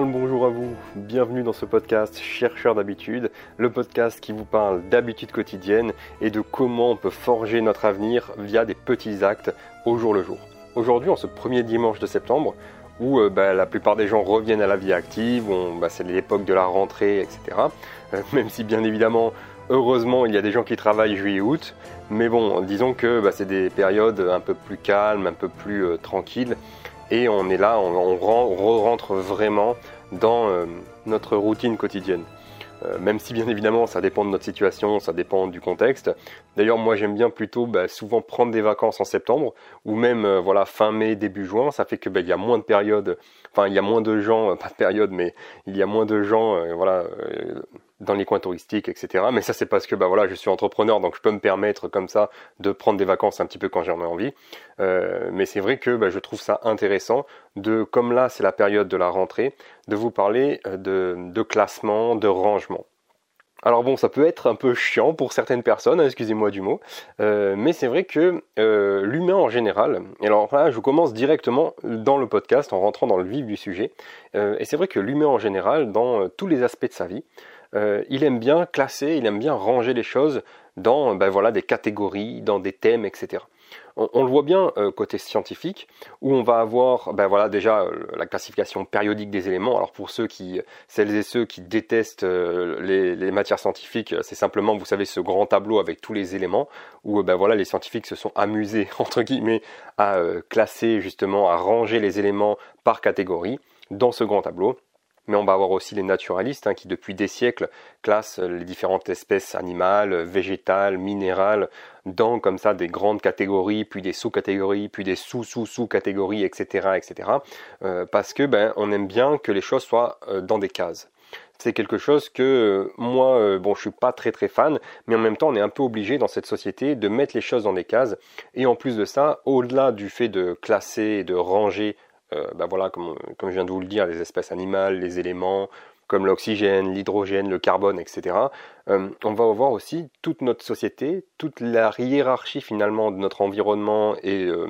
le bonjour à vous, bienvenue dans ce podcast Chercheur d'habitude, le podcast qui vous parle d'habitudes quotidiennes et de comment on peut forger notre avenir via des petits actes au jour le jour. Aujourd'hui, en ce premier dimanche de septembre, où euh, bah, la plupart des gens reviennent à la vie active, bah, c'est l'époque de la rentrée, etc. Euh, même si bien évidemment, heureusement, il y a des gens qui travaillent juillet-août, mais bon, disons que bah, c'est des périodes un peu plus calmes, un peu plus euh, tranquilles et on est là, on, rentre vraiment dans euh, notre routine quotidienne. Euh, même si bien évidemment ça dépend de notre situation, ça dépend du contexte. D'ailleurs moi j'aime bien plutôt bah, souvent prendre des vacances en septembre ou même euh, voilà fin mai début juin. Ça fait que bah, il y a moins de périodes, enfin il y a moins de gens, pas de période mais il y a moins de gens voilà dans les coins touristiques, etc. Mais ça, c'est parce que bah voilà, je suis entrepreneur, donc je peux me permettre comme ça de prendre des vacances un petit peu quand j'en ai envie. Euh, mais c'est vrai que bah, je trouve ça intéressant de, comme là, c'est la période de la rentrée, de vous parler euh, de, classement, de rangement. Alors bon, ça peut être un peu chiant pour certaines personnes, hein, excusez-moi du mot, euh, mais c'est vrai que l'humain en général, et alors là je commence directement dans le podcast en rentrant dans le vif du sujet, et c'est vrai que l'humain en général, dans tous les aspects de sa vie, euh, il aime bien classer, il aime bien ranger les choses dans ben voilà, des catégories, dans des thèmes, etc. On, le voit bien euh, côté scientifique, où on va avoir ben voilà, déjà euh, la classification périodique des éléments. Alors pour ceux qui, celles et ceux qui détestent les, les, matières scientifiques, c'est simplement, vous savez, ce grand tableau avec tous les éléments, où ben voilà, les scientifiques se sont amusés, entre guillemets, à classer justement, à ranger les éléments par catégorie dans ce grand tableau mais on va avoir aussi les naturalistes hein, qui depuis des siècles classent les différentes espèces animales, végétales, minérales dans comme ça des grandes catégories, puis des sous-catégories, puis des sous-sous-sous-catégories, etc., etc. Euh, parce que ben on aime bien que les choses soient euh, dans des cases. C'est quelque chose que euh, moi, bon, je suis pas très très fan, mais en même temps, on est un peu obligé dans cette société de mettre les choses dans des cases. Et en plus de ça, au-delà du fait de classer et de ranger euh, bah voilà, comme, je viens de vous le dire, les espèces animales, les éléments, comme l'oxygène, l'hydrogène, le carbone, etc. Euh, on va voir aussi toute notre société, toute la hiérarchie finalement de notre environnement et euh,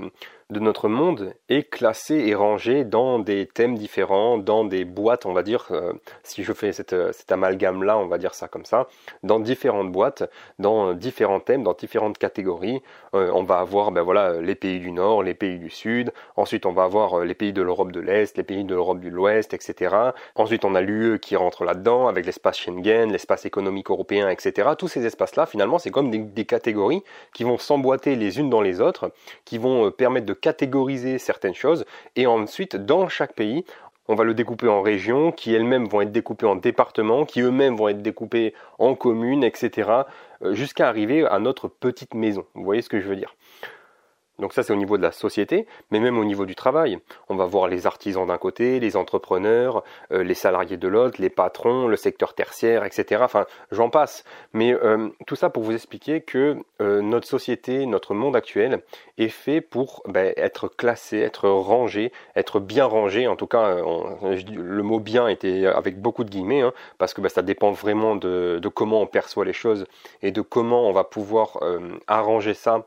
de notre monde est classé et rangé dans des thèmes différents, dans des boîtes, on va dire, euh, si je fais cette, cet amalgame-là, on va dire ça comme ça, dans différentes boîtes, dans différents thèmes, dans différentes catégories. Euh, on va avoir ben voilà, les pays du Nord, les pays du Sud, ensuite on va avoir euh, les pays de l'Europe de l'Est, les pays de l'Europe de l'Ouest, etc. Ensuite on a l'UE qui rentre là-dedans, avec l'espace Schengen, l'espace économique européen, etc. Tous ces espaces-là, finalement, c'est comme des, des catégories qui vont s'emboîter les unes dans les autres, qui vont permettre de catégoriser certaines choses et ensuite dans chaque pays on va le découper en régions qui elles-mêmes vont être découpées en départements, qui eux-mêmes vont être découpés en communes, etc. Euh, jusqu'à arriver à notre petite maison. Vous voyez ce que je veux dire? Donc ça c'est au niveau de la société, mais même au niveau du travail. On va voir les artisans d'un côté, les entrepreneurs, euh, les salariés de l'autre, les patrons, le secteur tertiaire, etc. Enfin, j'en passe. Mais euh, tout ça pour vous expliquer que euh, notre société, notre monde actuel est fait pour ben, être classé, être rangé, être bien rangé. En tout cas, le mot bien était avec beaucoup de guillemets, hein, parce que ben, ça dépend vraiment de, de, comment on perçoit les choses et de comment on va pouvoir arranger ça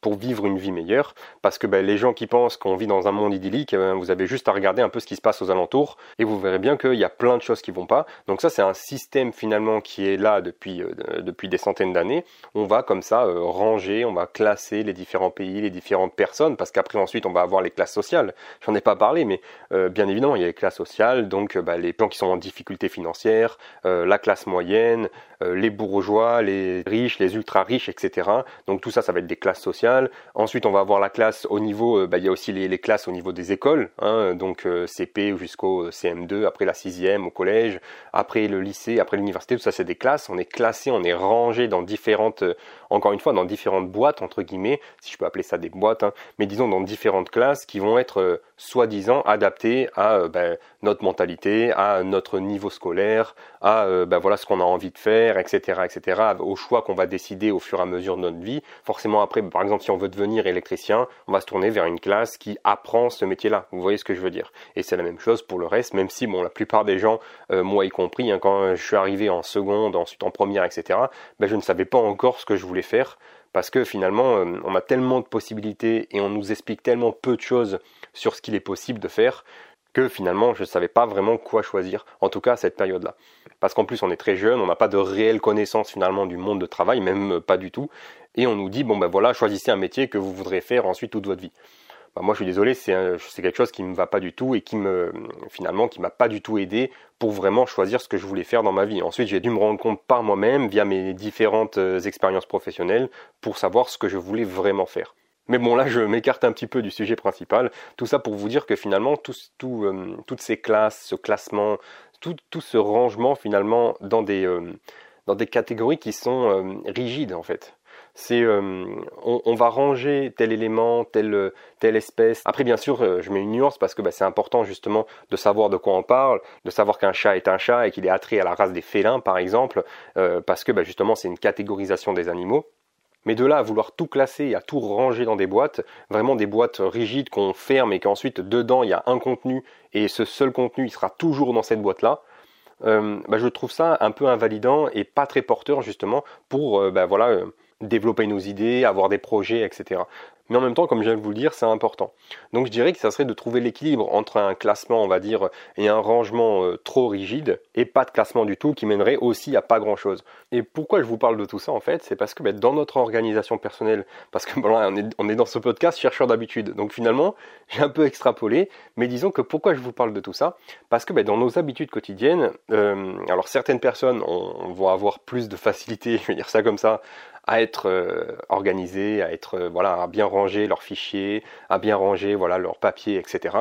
pour vivre une vie meilleure, parce que ben, les gens qui pensent qu'on vit dans un monde idyllique, ben, vous avez juste à regarder un peu ce qui se passe aux alentours, et vous verrez bien qu'il y a plein de choses qui vont pas. Donc ça, c'est un système finalement qui est là depuis, euh, depuis des centaines d'années. On va comme ça euh, ranger, on va classer les différents pays, les différentes personnes, parce qu'après ensuite, on va avoir les classes sociales. J'en ai pas parlé, mais euh, bien évidemment, il y a les classes sociales, donc ben, les gens qui sont en difficulté financière, la classe moyenne, les bourgeois, les riches, les ultra riches, etc. Donc tout ça, ça va être des classes sociales Ensuite, on va avoir la classe au niveau, euh, bah, il y a aussi les, classes au niveau des écoles, hein, donc euh, CP jusqu'au CM2, après la sixième au collège, après le lycée, après l'université, tout ça c'est des classes. On est classé, on est rangé dans différentes, euh, encore une fois, dans différentes boîtes entre guillemets, si je peux appeler ça des boîtes, hein, mais disons dans différentes classes qui vont être soi-disant adaptées à ben, notre mentalité, à notre niveau scolaire, à ben, voilà ce qu'on a envie de faire, etc., etc., au choix qu'on va décider au fur et à mesure de notre vie. Forcément après, par exemple si on veut devenir électricien, on va se tourner vers une classe qui apprend ce métier-là. Vous voyez ce que je veux dire? Et c'est la même chose pour le reste, même si bon, la plupart des gens, euh, moi y compris, hein, quand je suis arrivé en seconde, ensuite en première, etc., ben, je ne savais pas encore ce que je voulais faire parce que finalement, euh, on a tellement de possibilités et on nous explique tellement peu de choses sur ce qu'il est possible de faire que finalement je ne savais pas vraiment quoi choisir, en tout cas à cette période-là. Parce qu'en plus on est très jeune, on n'a pas de réelle connaissance finalement du monde de travail, même pas du tout, et on nous dit bon ben voilà, choisissez un métier que vous voudrez faire ensuite toute votre vie. Bah, moi je suis désolé, c'est quelque chose qui ne me va pas du tout et qui me finalement qui m'a pas du tout aidé pour vraiment choisir ce que je voulais faire dans ma vie. Ensuite j'ai dû me rendre compte par moi-même via mes différentes euh, expériences professionnelles pour savoir ce que je voulais vraiment faire. Mais bon, là, je m'écarte un petit peu du sujet principal. Tout ça pour vous dire que finalement, euh, toutes ces classes, ce classement, tout, ce rangement finalement dans des, euh, dans des catégories qui sont rigides en fait. C'est, on, va ranger tel élément, telle, telle espèce. Après, bien sûr, je mets une nuance parce que bah, c'est important justement de savoir de quoi on parle, de savoir qu'un chat est un chat et qu'il est attrait à la race des félins, par exemple, parce que bah, justement, c'est une catégorisation des animaux. Mais de là à vouloir tout classer et à tout ranger dans des boîtes, vraiment des boîtes rigides qu'on ferme et qu'ensuite dedans il y a un contenu et ce seul contenu il sera toujours dans cette boîte-là, euh, bah, je trouve ça un peu invalidant et pas très porteur justement pour euh, bah, voilà, euh, développer nos idées, avoir des projets, etc. Mais en même temps, comme je viens de vous le dire, c'est important. Donc je dirais que ça serait de trouver l'équilibre entre un classement, on va dire, et un rangement euh, trop rigide, et pas de classement du tout, qui mènerait aussi à pas grand-chose. Et pourquoi je vous parle de tout ça, en fait, c'est parce que ben, dans notre organisation personnelle, parce que bon, on, on est dans ce podcast chercheur d'habitude, donc finalement, j'ai un peu extrapolé, mais disons que pourquoi je vous parle de tout ça? Parce que ben, dans nos habitudes quotidiennes, euh, alors certaines personnes vont avoir plus de facilité, je vais dire ça comme ça, à être euh, organisés, à être euh, voilà, à bien ranger leurs fichiers, à bien ranger voilà leurs papiers, etc.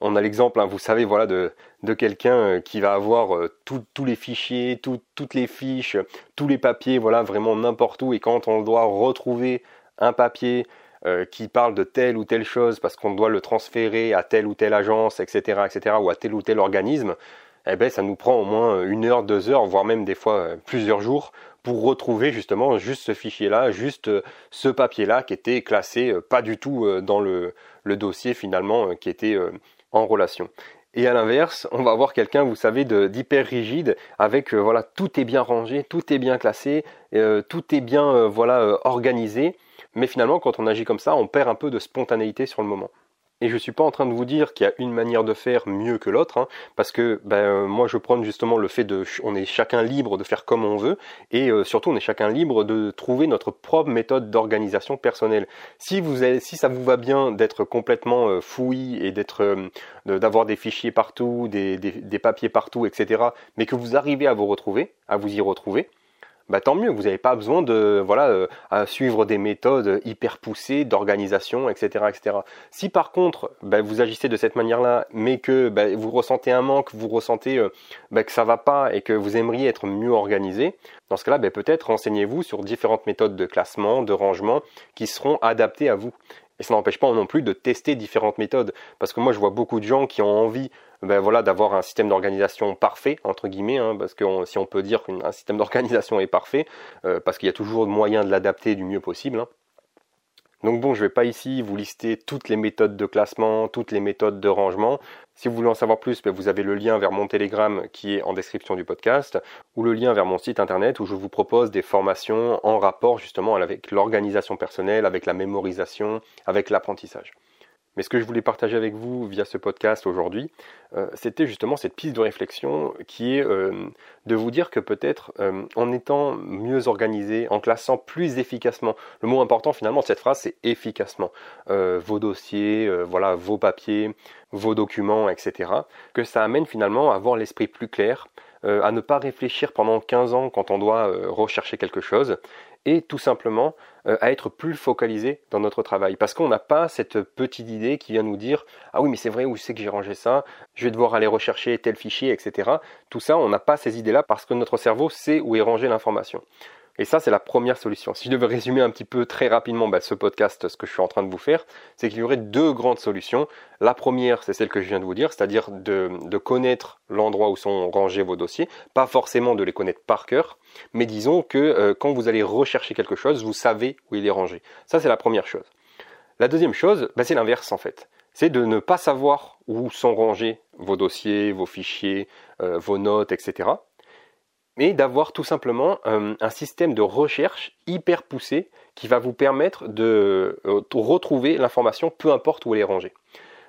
On a l'exemple, hein, vous savez, voilà, de, de quelqu'un euh, qui va avoir tous les fichiers, toutes les fiches, tous les papiers, voilà, vraiment n'importe où. Et quand on doit retrouver un papier qui parle de telle ou telle chose parce qu'on doit le transférer à telle ou telle agence, etc., etc., ou à tel ou tel organisme, eh ben, ça nous prend au moins une heure, deux heures, voire même des fois plusieurs jours pour retrouver justement juste ce fichier-là, juste euh, ce papier-là qui était classé euh, pas du tout euh, dans le, dossier finalement qui était en relation. Et à l'inverse, on va avoir quelqu'un, vous savez, d'hyper rigide, avec voilà, tout est bien rangé, tout est bien classé, tout est bien voilà organisé. Mais finalement, quand on agit comme ça, on perd un peu de spontanéité sur le moment. Et je ne suis pas en train de vous dire qu'il y a une manière de faire mieux que l'autre, hein, parce que ben, euh, moi je prends justement le fait de, on est chacun libre de faire comme on veut, et euh, surtout on est chacun libre de trouver notre propre méthode d'organisation personnelle. Si vous si ça vous va bien d'être complètement euh, fouillis et d'être, d'avoir des fichiers partout, des, des papiers partout, etc., mais que vous arrivez à vous retrouver, à vous y retrouver, bah tant mieux, vous n'avez pas besoin de voilà euh, suivre des méthodes hyper poussées d'organisation, etc., etc. Si par contre bah, vous agissez de cette manière-là, mais que bah, vous ressentez un manque, vous ressentez euh, bah, que ça va pas et que vous aimeriez être mieux organisé, dans ce cas-là, peut-être renseignez-vous sur différentes méthodes de classement, de rangement qui seront adaptées à vous. Et ça n'empêche pas non plus de tester différentes méthodes. Parce que moi, je vois beaucoup de gens qui ont envie ben voilà, d'avoir un système d'organisation parfait, entre guillemets, hein, parce que si on peut dire qu'un système d'organisation est parfait, euh, parce qu'il y a toujours moyen de l'adapter du mieux possible. Hein. Donc bon, je ne vais pas ici vous lister toutes les méthodes de classement, toutes les méthodes de rangement. Si vous voulez en savoir plus, ben, vous avez le lien vers mon Telegram qui est en description du podcast, ou le lien vers mon site internet où je vous propose des formations en rapport justement avec l'organisation personnelle, avec la mémorisation, avec l'apprentissage. Mais ce que je voulais partager avec vous via ce podcast aujourd'hui, euh, c'était justement cette piste de réflexion qui est euh, de vous dire que peut-être euh, en étant mieux organisé, en classant plus efficacement, le mot important finalement de cette phrase c'est efficacement, vos dossiers, voilà, vos papiers, vos documents, etc., que ça amène finalement à avoir l'esprit plus clair, à ne pas réfléchir pendant 15 ans quand on doit rechercher quelque chose, et tout simplement euh, à être plus focalisé dans notre travail. Parce qu'on n'a pas cette petite idée qui vient nous dire Ah oui, mais c'est vrai, où c'est que j'ai rangé ça? Je vais devoir aller rechercher tel fichier, etc. Tout ça, on n'a pas ces idées-là parce que notre cerveau sait où est rangée l'information. Et ça, c'est la première solution. Si je devais résumer un petit peu très rapidement bah, ce podcast, ce que je suis en train de vous faire, c'est qu'il y aurait deux grandes solutions. La première, c'est celle que je viens de vous dire, c'est-à-dire de, connaître l'endroit où sont rangés vos dossiers, pas forcément de les connaître par cœur, mais disons que euh, quand vous allez rechercher quelque chose, vous savez où il est rangé. Ça, c'est la première chose. La deuxième chose, bah, c'est l'inverse en fait. C'est de ne pas savoir où sont rangés vos dossiers, vos fichiers, euh, vos notes, etc mais d'avoir tout simplement euh, un système de recherche hyper poussé qui va vous permettre de euh, retrouver l'information peu importe où elle est rangée.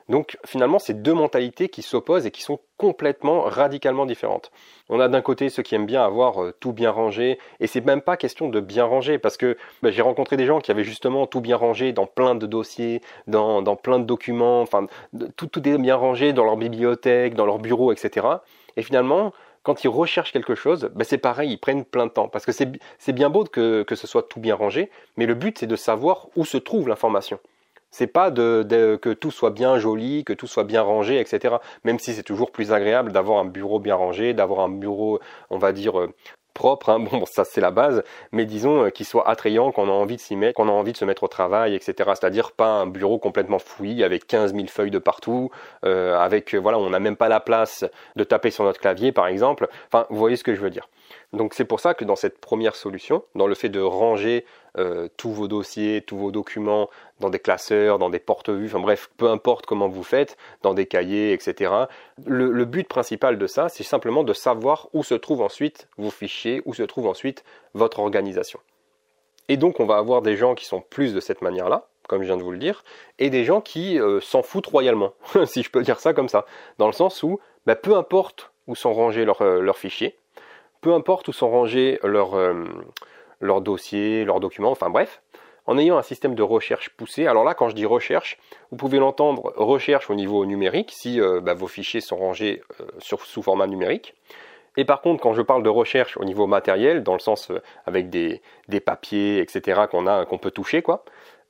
Donc finalement, c'est deux mentalités qui s'opposent et qui sont complètement, radicalement différentes. On a d'un côté ceux qui aiment bien avoir euh, tout bien rangé, et c'est même pas question de bien ranger, parce que bah, j'ai rencontré des gens qui avaient justement tout bien rangé dans plein de dossiers, dans, plein de documents, enfin tout, tout est bien rangé dans leur bibliothèque, dans leur bureau, etc. Et finalement, quand ils recherchent quelque chose, bah, c'est pareil, ils prennent plein de temps. Parce que c'est bien beau que, que ce soit tout bien rangé, mais le but c'est de savoir où se trouve l'information. C'est pas de, que tout soit bien joli, que tout soit bien rangé, etc. Même si c'est toujours plus agréable d'avoir un bureau bien rangé, d'avoir un bureau, on va dire, euh, hein. bon ça c'est la base, mais disons euh, qu'il soit attrayant, qu'on a envie de s'y mettre, qu'on a envie de se mettre au travail, etc. C'est-à-dire pas un bureau complètement fouillis avec 15 000 feuilles de partout, euh, avec voilà, on n'a même pas la place de taper sur notre clavier par exemple. Enfin, vous voyez ce que je veux dire. Donc c'est pour ça que dans cette première solution, dans le fait de ranger euh, tous vos dossiers, tous vos documents dans des classeurs, dans des porte-vues, enfin bref, peu importe comment vous faites, dans des cahiers, etc. Le, but principal de ça, c'est simplement de savoir où se trouvent ensuite vos fichiers, où se trouve ensuite votre organisation. Et donc on va avoir des gens qui sont plus de cette manière-là, comme je viens de vous le dire, et des gens qui euh, s'en foutent royalement, si je peux dire ça comme ça, dans le sens où bah, peu importe où sont rangés leurs euh, fichiers, peu importe où sont rangés leurs, euh, leurs dossiers, leurs documents, enfin bref, en ayant un système de recherche poussé. Alors là, quand je dis recherche, vous pouvez l'entendre recherche au niveau numérique, si euh, bah, vos fichiers sont rangés euh, sous format numérique. Et par contre, quand je parle de recherche au niveau matériel, dans le sens avec des, papiers, etc., qu'on peut toucher,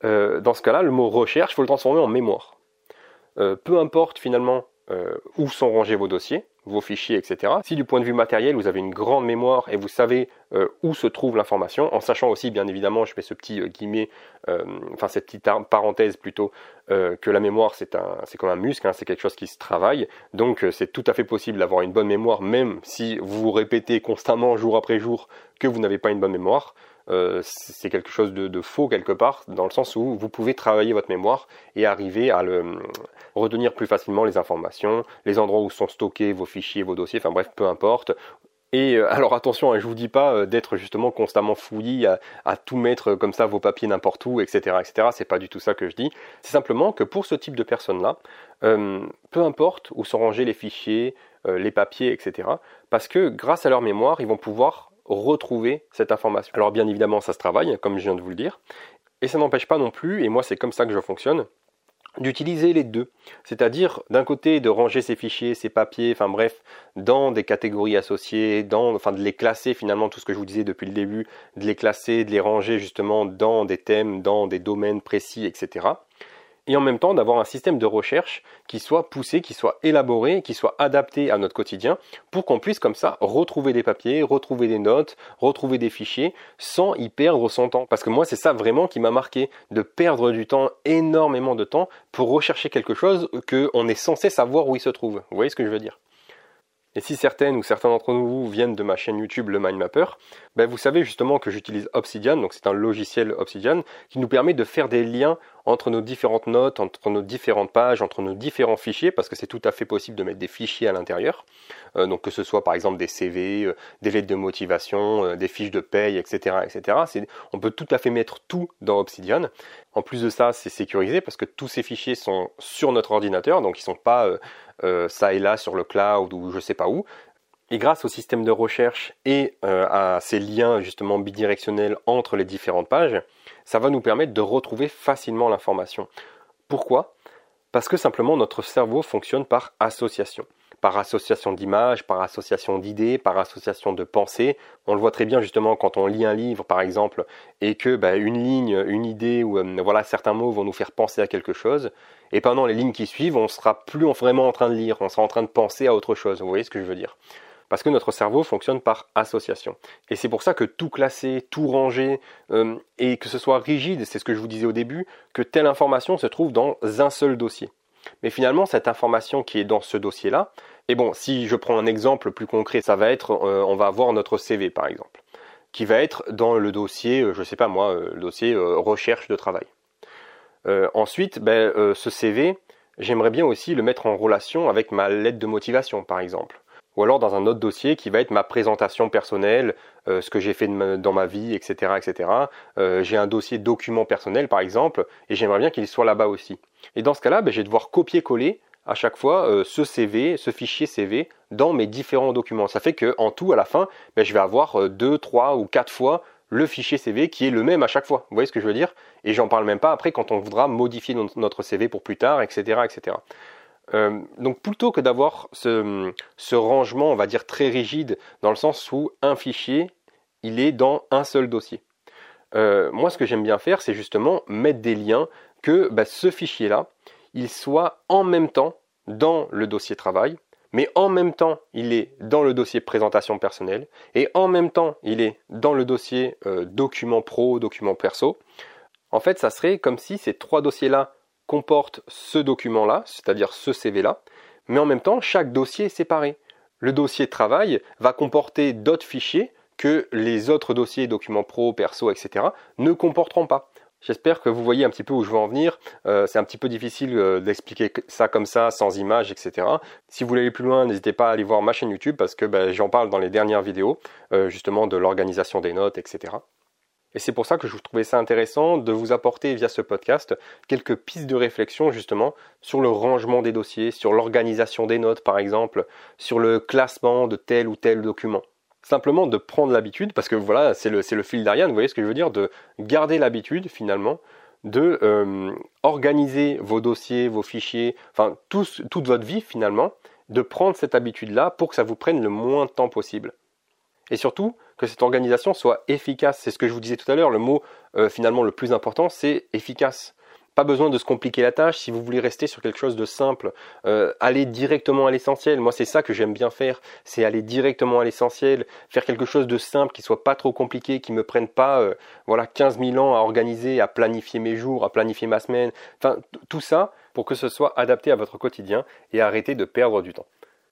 dans ce cas-là, le mot recherche, il faut le transformer en mémoire. peu importe finalement où sont rangés vos dossiers, vos fichiers, etc. Si du point de vue matériel, vous avez une grande mémoire et vous savez euh, où se trouve l'information, en sachant aussi, bien évidemment, je fais ce petit euh, guillemet, euh, enfin cette petite parenthèse plutôt, que la mémoire c'est un, c'est comme un muscle, hein, c'est quelque chose qui se travaille. Donc c'est tout à fait possible d'avoir une bonne mémoire, même si vous répétez constamment jour après jour que vous n'avez pas une bonne mémoire. Euh, c'est quelque chose de, faux quelque part, dans le sens où vous pouvez travailler votre mémoire et arriver à le, retenir plus facilement les informations, les endroits où sont stockés vos fichiers, vos dossiers, enfin bref, peu importe. Et euh, alors attention, hein, je vous dis pas euh, d'être justement constamment fouillis à, tout mettre comme ça vos papiers n'importe où, etc., etc. C'est pas du tout ça que je dis. C'est simplement que pour ce type de personnes-là, peu importe où sont rangés les fichiers, les papiers, etc. Parce que grâce à leur mémoire, ils vont pouvoir retrouver cette information. Alors bien évidemment, ça se travaille, comme je viens de vous le dire, et ça n'empêche pas non plus, et moi c'est comme ça que je fonctionne, d'utiliser les deux. C'est-à-dire d'un côté de ranger ses fichiers, ses papiers, enfin bref, dans des catégories associées, dans, enfin de les classer finalement, tout ce que je vous disais depuis le début, de les classer, de les ranger justement dans des thèmes, dans des domaines précis, etc et en même temps d'avoir un système de recherche qui soit poussé, qui soit élaboré, qui soit adapté à notre quotidien pour qu'on puisse comme ça retrouver des papiers, retrouver des notes, retrouver des fichiers sans y perdre son temps. Parce que moi c'est ça vraiment qui m'a marqué, de perdre du temps, énormément de temps pour rechercher quelque chose qu'on est censé savoir où il se trouve. Vous voyez ce que je veux dire? Et si certaines ou certains d'entre vous viennent de ma chaîne YouTube Le Mind Mapper, ben vous savez justement que j'utilise Obsidian, donc c'est un logiciel Obsidian qui nous permet de faire des liens entre nos différentes notes, entre nos différentes pages, entre nos différents fichiers, parce que c'est tout à fait possible de mettre des fichiers à l'intérieur. Euh, donc que ce soit par exemple des CV, euh, des lettres de motivation, euh, des fiches de paye, etc., etc. On peut tout à fait mettre tout dans Obsidian. En plus de ça, c'est sécurisé parce que tous ces fichiers sont sur notre ordinateur, donc ils sont pas ça et là sur le cloud ou je sais pas où. Et grâce au système de recherche et à ces liens justement bidirectionnels entre les différentes pages, ça va nous permettre de retrouver facilement l'information. Pourquoi? Parce que simplement notre cerveau fonctionne par association par association d'images, par association d'idées, par association de pensées. On le voit très bien justement quand on lit un livre par exemple et que bah, une ligne, une idée ou euh, voilà certains mots vont nous faire penser à quelque chose. Et pendant les lignes qui suivent, on sera plus vraiment en train de lire, on sera en train de penser à autre chose. Vous voyez ce que je veux dire? Parce que notre cerveau fonctionne par association. Et c'est pour ça que tout classer, tout ranger, euh, et que ce soit rigide, c'est ce que je vous disais au début, que telle information se trouve dans un seul dossier. Mais finalement, cette information qui est dans ce dossier-là, et bon, si je prends un exemple plus concret, ça va être, euh, on va avoir notre CV par exemple, qui va être dans le dossier, euh, je ne sais pas moi, le dossier recherche de travail. ensuite, ben, ce CV, j'aimerais bien aussi le mettre en relation avec ma lettre de motivation par exemple ou alors dans un autre dossier qui va être ma présentation personnelle, euh, ce que j'ai fait dans ma vie, etc. etc. Euh, j'ai un dossier document personnel par exemple, et j'aimerais bien qu'il soit là-bas aussi. Et dans ce cas-là, ben, je vais devoir copier-coller à chaque fois euh, ce CV, ce fichier CV dans mes différents documents. Ça fait qu'en tout, à la fin, ben, je vais avoir deux, trois ou quatre fois le fichier CV qui est le même à chaque fois. Vous voyez ce que je veux dire? Et j'en parle même pas après quand on voudra modifier notre CV pour plus tard, etc. etc. Euh, donc plutôt que d'avoir ce, rangement, on va dire très rigide, dans le sens où un fichier, il est dans un seul dossier. Euh, moi, ce que j'aime bien faire, c'est justement mettre des liens que bah, ce fichier-là, il soit en même temps dans le dossier travail, mais en même temps, il est dans le dossier présentation personnelle, et en même temps, il est dans le dossier euh, document pro, document perso. En fait, ça serait comme si ces trois dossiers-là comporte ce document-là, c'est-à-dire ce CV-là, mais en même temps, chaque dossier est séparé. Le dossier travail va comporter d'autres fichiers que les autres dossiers, documents pro, perso, etc., ne comporteront pas. J'espère que vous voyez un petit peu où je veux en venir. Euh, c'est un petit peu difficile euh, d'expliquer ça comme ça, sans images, etc. Si vous voulez aller plus loin, n'hésitez pas à aller voir ma chaîne YouTube parce que ben, j'en parle dans les dernières vidéos, euh, justement de l'organisation des notes, etc. Et c'est pour ça que je trouvais ça intéressant de vous apporter via ce podcast quelques pistes de réflexion justement sur le rangement des dossiers, sur l'organisation des notes par exemple, sur le classement de tel ou tel document. Simplement de prendre l'habitude, parce que voilà, c'est le, fil d'Ariane, vous voyez ce que je veux dire, de garder l'habitude finalement de euh, organiser vos dossiers, vos fichiers, enfin toute votre vie finalement, de prendre cette habitude-là pour que ça vous prenne le moins de temps possible. Et surtout, que cette organisation soit efficace. C'est ce que je vous disais tout à l'heure, le mot euh, finalement le plus important, c'est efficace. Pas besoin de se compliquer la tâche si vous voulez rester sur quelque chose de simple. Euh, aller directement à l'essentiel. Moi, c'est ça que j'aime bien faire. C'est aller directement à l'essentiel. Faire quelque chose de simple qui soit pas trop compliqué, qui me prenne pas euh, voilà 15 000 ans à organiser, à planifier mes jours, à planifier ma semaine. Enfin, tout ça pour que ce soit adapté à votre quotidien et arrêter de perdre du temps.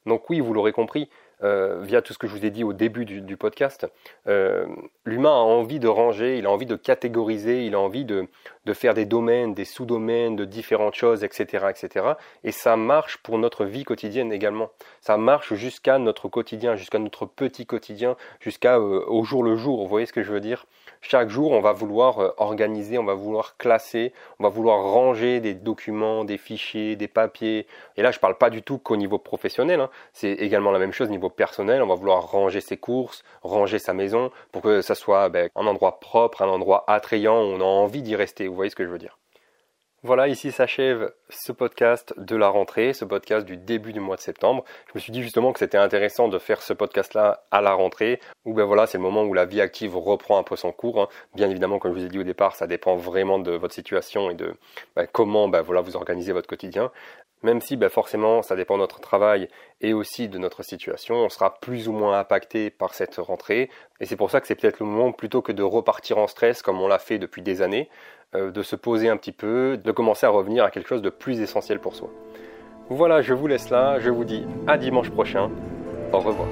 Donc oui, vous l'aurez compris, euh, via tout ce que je vous ai dit au début du, podcast, euh, l'humain a envie de ranger, il a envie de catégoriser, il a envie de, de faire des domaines, des sous-domaines, de différentes choses, etc., etc. Et ça marche pour notre vie quotidienne également. Ça marche jusqu'à notre quotidien, jusqu'à notre petit quotidien, jusqu'à euh, au jour le jour. Vous voyez ce que je veux dire? Chaque jour, on va vouloir organiser, on va vouloir classer, on va vouloir ranger des documents, des fichiers, des papiers. Et là, je ne parle pas du tout qu'au niveau professionnel. Hein. C'est également la même chose au niveau personnel, on va vouloir ranger ses courses, ranger sa maison pour que ça soit ben, un endroit propre, un endroit attrayant où on a envie d'y rester. Vous voyez ce que je veux dire voilà, ici s'achève ce podcast de la rentrée, ce podcast du début du mois de septembre. Je me suis dit justement que c'était intéressant de faire ce podcast-là à la rentrée, où ben voilà, c'est le moment où la vie active reprend un peu son cours. Hein. Bien évidemment, comme je vous ai dit au départ, ça dépend vraiment de votre situation et de ben, comment ben, voilà, vous organisez votre quotidien même si ben, forcément ça dépend de notre travail et aussi de notre situation, on sera plus ou moins impacté par cette rentrée. Et c'est pour ça que c'est peut-être le moment, plutôt que de repartir en stress comme on l'a fait depuis des années, euh, de se poser un petit peu, de commencer à revenir à quelque chose de plus essentiel pour soi. Voilà, je vous laisse là, je vous dis à dimanche prochain. Au revoir.